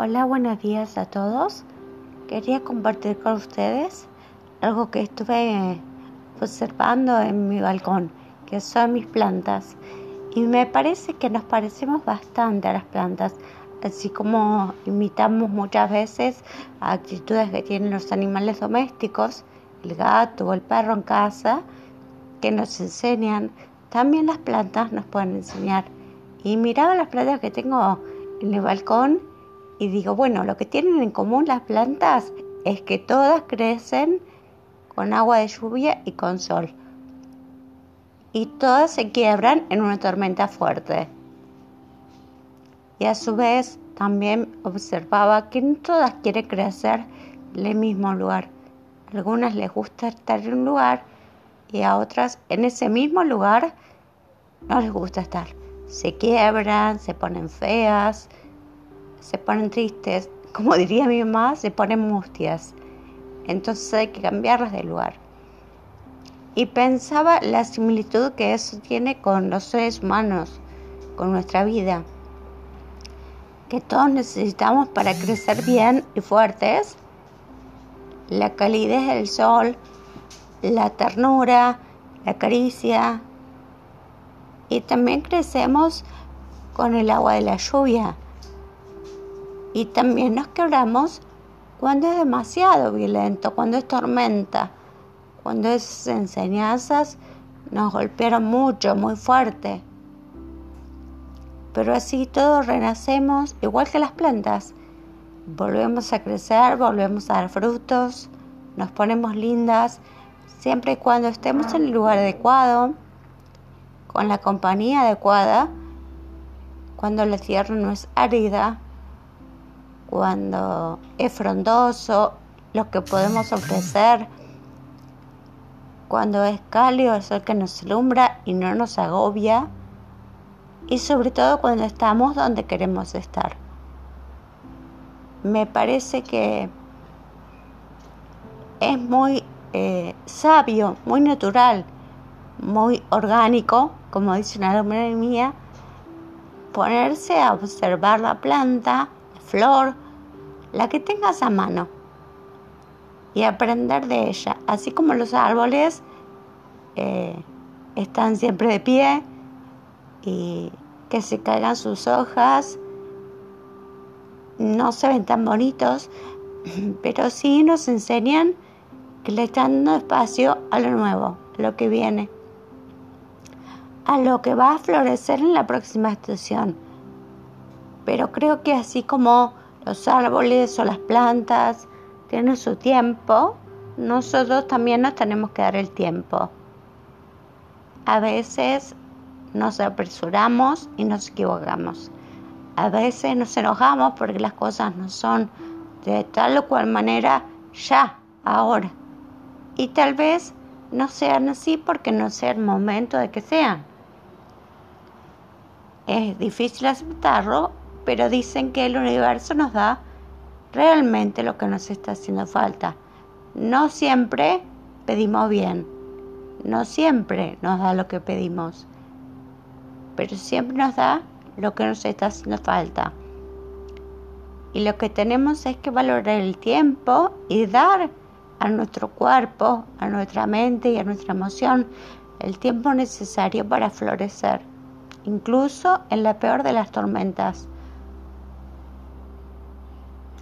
Hola, buenos días a todos. Quería compartir con ustedes algo que estuve observando en mi balcón, que son mis plantas. Y me parece que nos parecemos bastante a las plantas, así como imitamos muchas veces actitudes que tienen los animales domésticos, el gato o el perro en casa, que nos enseñan, también las plantas nos pueden enseñar. Y miraba las plantas que tengo en el balcón y digo, bueno, lo que tienen en común las plantas es que todas crecen con agua de lluvia y con sol. Y todas se quiebran en una tormenta fuerte. Y a su vez también observaba que no todas quieren crecer en el mismo lugar. A algunas les gusta estar en un lugar y a otras en ese mismo lugar no les gusta estar. Se quiebran, se ponen feas, se ponen tristes, como diría mi mamá, se ponen mustias. Entonces hay que cambiarlas de lugar. Y pensaba la similitud que eso tiene con los seres humanos, con nuestra vida. Que todos necesitamos para crecer bien y fuertes la calidez del sol, la ternura, la caricia. Y también crecemos con el agua de la lluvia y también nos quebramos cuando es demasiado violento, cuando es tormenta, cuando esas enseñanzas nos golpearon mucho, muy fuerte. Pero así todos renacemos igual que las plantas. Volvemos a crecer, volvemos a dar frutos, nos ponemos lindas, siempre y cuando estemos en el lugar adecuado, con la compañía adecuada, cuando la tierra no es árida, cuando es frondoso, lo que podemos ofrecer, cuando es cálido, es el que nos alumbra y no nos agobia, y sobre todo cuando estamos donde queremos estar. Me parece que es muy eh, sabio, muy natural, muy orgánico, como dice una alumna mía, ponerse a observar la planta, flor, la que tengas a mano, y aprender de ella, así como los árboles eh, están siempre de pie y que se caigan sus hojas, no se ven tan bonitos, pero sí nos enseñan que le están dando espacio a lo nuevo, a lo que viene, a lo que va a florecer en la próxima estación pero creo que así como los árboles o las plantas tienen su tiempo, nosotros también nos tenemos que dar el tiempo. A veces nos apresuramos y nos equivocamos. A veces nos enojamos porque las cosas no son de tal o cual manera ya, ahora. Y tal vez no sean así porque no sea el momento de que sean. Es difícil aceptarlo pero dicen que el universo nos da realmente lo que nos está haciendo falta. No siempre pedimos bien, no siempre nos da lo que pedimos, pero siempre nos da lo que nos está haciendo falta. Y lo que tenemos es que valorar el tiempo y dar a nuestro cuerpo, a nuestra mente y a nuestra emoción el tiempo necesario para florecer, incluso en la peor de las tormentas.